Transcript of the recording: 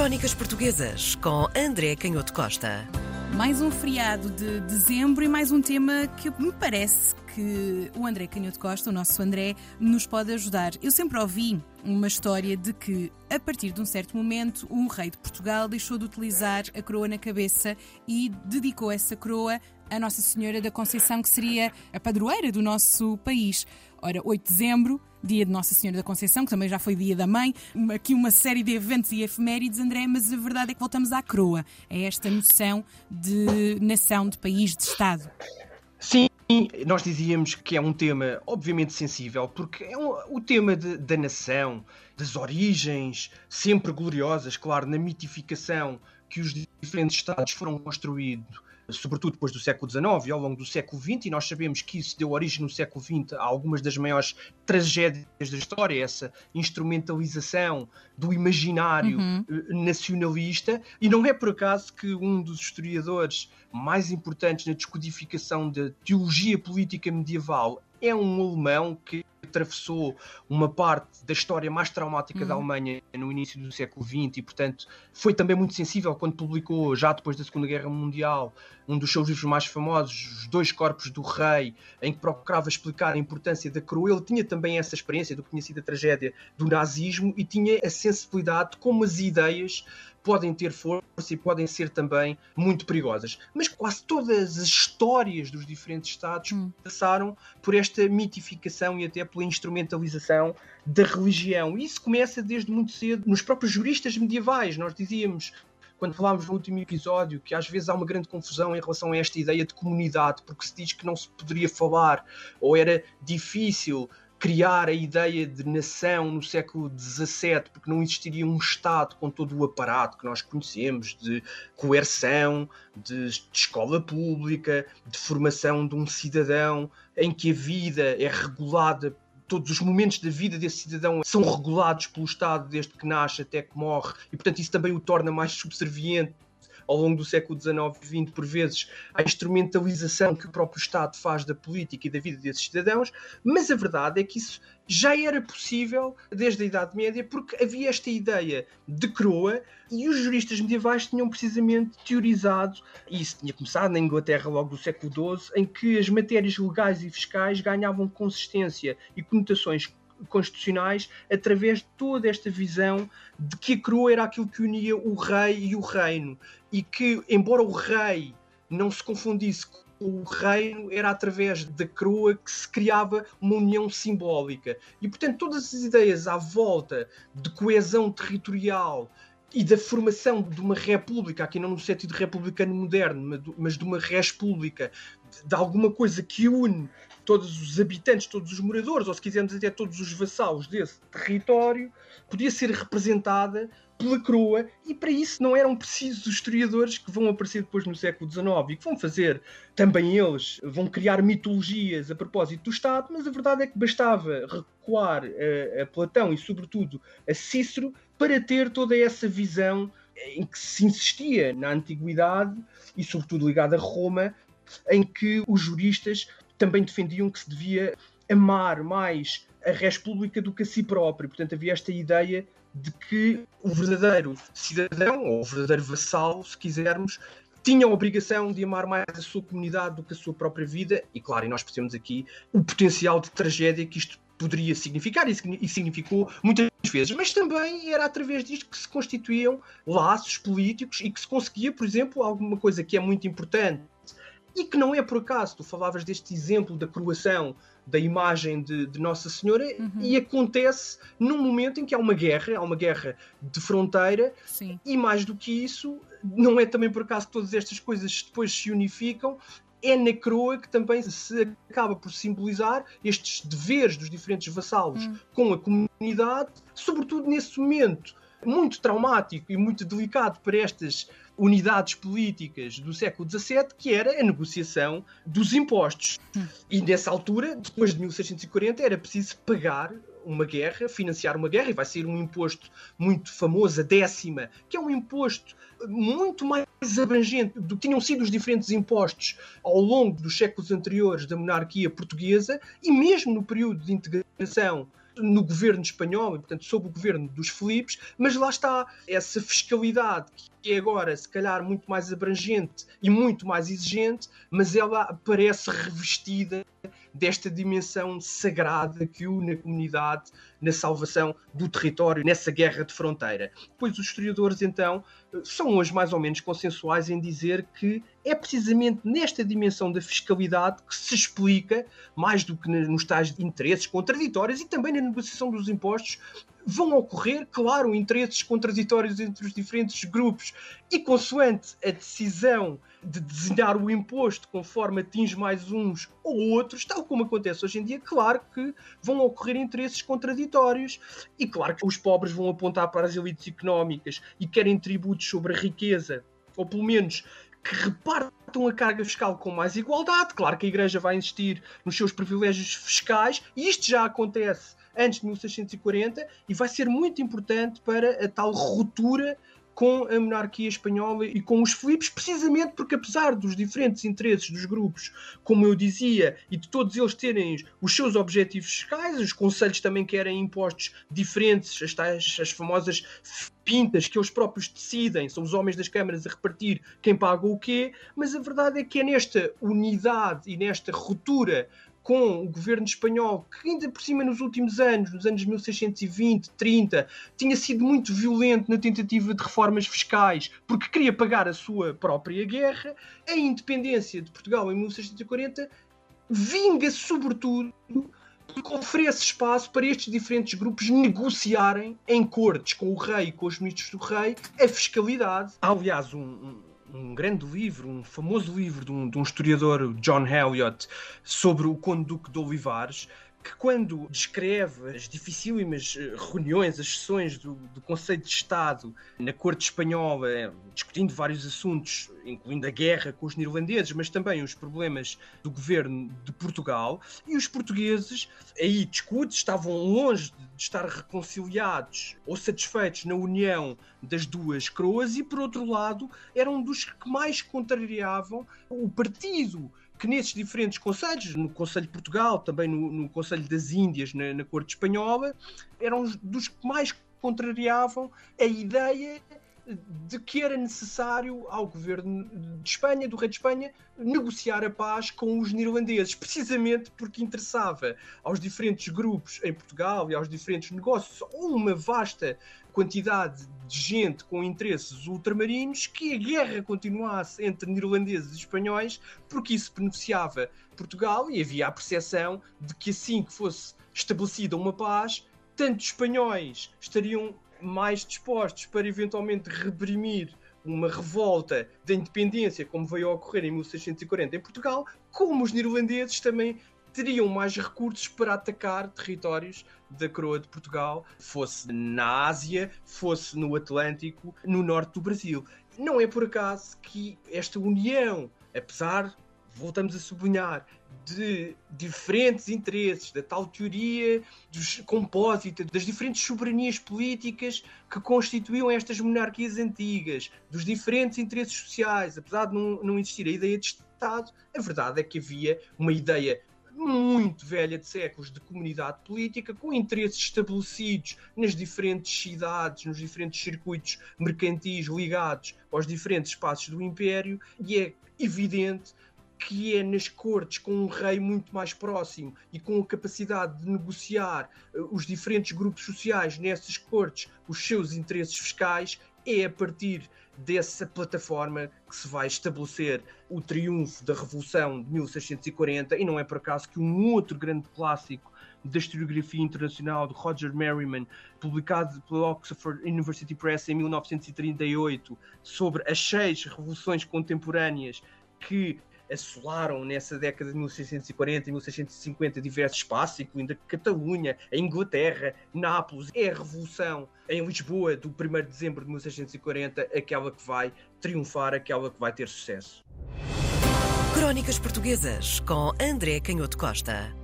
Crónicas Portuguesas com André Canhoto Costa. Mais um feriado de dezembro e mais um tema que me parece que o André Canhoto Costa, o nosso André, nos pode ajudar. Eu sempre ouvi uma história de que, a partir de um certo momento, um rei de Portugal deixou de utilizar a coroa na cabeça e dedicou essa coroa a Nossa Senhora da Conceição, que seria a padroeira do nosso país. Ora, 8 de dezembro, dia de Nossa Senhora da Conceição, que também já foi dia da mãe, aqui uma série de eventos e efemérides, André, mas a verdade é que voltamos à coroa, a esta noção de nação, de país, de Estado. Sim, nós dizíamos que é um tema obviamente sensível, porque é um, o tema de, da nação, das origens, sempre gloriosas, claro, na mitificação que os diferentes Estados foram construídos sobretudo depois do século XIX e ao longo do século XX, e nós sabemos que isso deu origem no século XX a algumas das maiores tragédias da história, essa instrumentalização do imaginário uhum. Eh, nacionalista, e não é por acaso que um dos historiadores mais importantes na descodificação da teologia política medieval é um alemão que atravessou uma parte da história mais traumática uhum. da Alemanha no início do século XX e, portanto, foi também muito sensível quando publicou, já depois da Segunda Guerra Mundial, um dos seus livros mais famosos, Os Dois Corpos do Rei, em que procurava explicar a importância da coroa. Ele tinha também essa experiência do que tinha sido a tragédia do nazismo e tinha a sensibilidade de como as ideias podem ter força e podem ser também muito perigosas. Mas quase todas as histórias dos diferentes Estados hum. passaram por esta mitificação e até pela instrumentalização da religião. E isso começa desde muito cedo nos próprios juristas medievais. Nós dizíamos quando falámos no último episódio, que às vezes há uma grande confusão em relação a esta ideia de comunidade, porque se diz que não se poderia falar ou era difícil criar a ideia de nação no século XVII, porque não existiria um Estado com todo o aparato que nós conhecemos de coerção, de, de escola pública, de formação de um cidadão, em que a vida é regulada todos os momentos da vida desse cidadão são regulados pelo Estado desde que nasce até que morre, e portanto isso também o torna mais subserviente ao longo do século XIX e XX, por vezes, à instrumentalização que o próprio Estado faz da política e da vida desses cidadãos, mas a verdade é que isso já era possível desde a Idade Média, porque havia esta ideia de coroa e os juristas medievais tinham precisamente teorizado, e isso tinha começado na Inglaterra logo do século XII, em que as matérias legais e fiscais ganhavam consistência e conotações constitucionais através de toda esta visão de que a coroa era aquilo que unia o rei e o reino e que, embora o rei não se confundisse com o reino era através da coroa que se criava uma união simbólica. E, portanto, todas as ideias à volta de coesão territorial e da formação de uma república, aqui não no sentido republicano moderno, mas de uma res pública, de alguma coisa que une todos os habitantes, todos os moradores, ou se quisermos até todos os vassalos desse território, podia ser representada pela coroa, e para isso não eram precisos os historiadores que vão aparecer depois no século XIX e que vão fazer também eles, vão criar mitologias a propósito do Estado, mas a verdade é que bastava recuar a, a Platão e, sobretudo, a Cícero para ter toda essa visão em que se insistia na antiguidade e, sobretudo, ligada a Roma, em que os juristas também defendiam que se devia amar mais a res pública do que a si próprio. Portanto, havia esta ideia de que o verdadeiro cidadão, ou o verdadeiro vassalo, se quisermos, tinha a obrigação de amar mais a sua comunidade do que a sua própria vida. E claro, e nós percebemos aqui o potencial de tragédia que isto poderia significar e significou muitas vezes, mas também era através disto que se constituíam laços políticos e que se conseguia, por exemplo, alguma coisa que é muito importante e que não é por acaso, tu falavas deste exemplo da coroação da imagem de, de Nossa Senhora uhum. e acontece num momento em que há uma guerra, há uma guerra de fronteira Sim. e mais do que isso, não é também por acaso que todas estas coisas depois se unificam, é na coroa que também se acaba por simbolizar estes deveres dos diferentes vassalos uhum. com a comunidade, sobretudo nesse momento muito traumático e muito delicado para estas unidades políticas do século XVII, que era a negociação dos impostos. E nessa altura, depois de 1640, era preciso pagar uma guerra, financiar uma guerra, e vai ser um imposto muito famoso, a décima, que é um imposto muito mais abrangente do que tinham sido os diferentes impostos ao longo dos séculos anteriores da monarquia portuguesa, e mesmo no período de integração no governo espanhol, e, portanto, sob o governo dos Filipes, mas lá está essa fiscalidade que é agora, se calhar, muito mais abrangente e muito mais exigente, mas ela parece revestida desta dimensão sagrada que une a comunidade na salvação do território, nessa guerra de fronteira. Pois os historiadores, então, são hoje mais ou menos consensuais em dizer que é precisamente nesta dimensão da fiscalidade que se explica, mais do que nos tais interesses contraditórios e também na negociação dos impostos, vão ocorrer, claro, interesses contraditórios entre os diferentes grupos e consoante a decisão de desenhar o imposto conforme atinge mais uns ou outros, tal como acontece hoje em dia, claro que vão ocorrer interesses contraditórios e claro que os pobres vão apontar para as elites económicas e querem tributos sobre a riqueza, ou pelo menos que repartam a carga fiscal com mais igualdade. Claro que a Igreja vai insistir nos seus privilégios fiscais e isto já acontece antes de 1640 e vai ser muito importante para a tal ruptura com a monarquia espanhola e com os Filipes, precisamente porque, apesar dos diferentes interesses dos grupos, como eu dizia, e de todos eles terem os seus objetivos fiscais, os conselhos também querem impostos diferentes, as, tais, as famosas pintas que eles próprios decidem, são os homens das câmaras a repartir quem paga o quê, mas a verdade é que é nesta unidade e nesta ruptura com o governo espanhol, que ainda por cima nos últimos anos, nos anos 1620, 30, tinha sido muito violento na tentativa de reformas fiscais, porque queria pagar a sua própria guerra, a independência de Portugal em 1640 vinga sobretudo porque oferece espaço para estes diferentes grupos negociarem em cortes com o rei com os ministros do rei a fiscalidade. Há, aliás, um grande livro, um famoso livro de um, de um historiador, John Elliot, sobre o Conde Duque de Olivares, que quando descreve as dificílimas eh, reuniões, as sessões do, do Conselho de Estado na Corte Espanhola, eh, discutindo vários assuntos, incluindo a guerra com os neerlandeses, mas também os problemas do governo de Portugal, e os portugueses aí discutem, estavam longe de estar reconciliados ou satisfeitos na união das duas coroas, e por outro lado, eram dos que mais contrariavam o partido que nesses diferentes conselhos, no Conselho de Portugal, também no, no Conselho das Índias, na, na Corte Espanhola, eram dos que mais contrariavam a ideia de que era necessário ao governo de Espanha, do rei de Espanha, negociar a paz com os neerlandeses, precisamente porque interessava aos diferentes grupos em Portugal e aos diferentes negócios uma vasta quantidade de gente com interesses ultramarinos que a guerra continuasse entre neerlandeses e espanhóis, porque isso beneficiava Portugal e havia a percepção de que assim que fosse estabelecida uma paz, tanto espanhóis estariam mais dispostos para eventualmente reprimir uma revolta da independência, como veio a ocorrer em 1640 em Portugal, como os neerlandeses também teriam mais recursos para atacar territórios da coroa de Portugal, fosse na Ásia, fosse no Atlântico, no norte do Brasil. Não é por acaso que esta união, apesar, voltamos a sublinhar, de diferentes interesses, da tal teoria dos compósitos, das diferentes soberanias políticas que constituíam estas monarquias antigas, dos diferentes interesses sociais, apesar de não, não existir a ideia de Estado, a verdade é que havia uma ideia muito velha de séculos de comunidade política, com interesses estabelecidos nas diferentes cidades, nos diferentes circuitos mercantis ligados aos diferentes espaços do Império, e é evidente que é nas cortes com um rei muito mais próximo e com a capacidade de negociar uh, os diferentes grupos sociais nessas cortes os seus interesses fiscais, é a partir dessa plataforma que se vai estabelecer o triunfo da Revolução de 1640, e não é por acaso que um outro grande clássico da historiografia internacional de Roger Merriman, publicado pela Oxford University Press em 1938, sobre as seis revoluções contemporâneas que assolaram nessa década de 1640 e 1650 diversos espaços, incluindo a Catalunha, a Inglaterra, Nápoles. É a revolução em Lisboa do 1 de dezembro de 1640 aquela que vai triunfar, aquela que vai ter sucesso. Crónicas Portuguesas com André Canhoto Costa.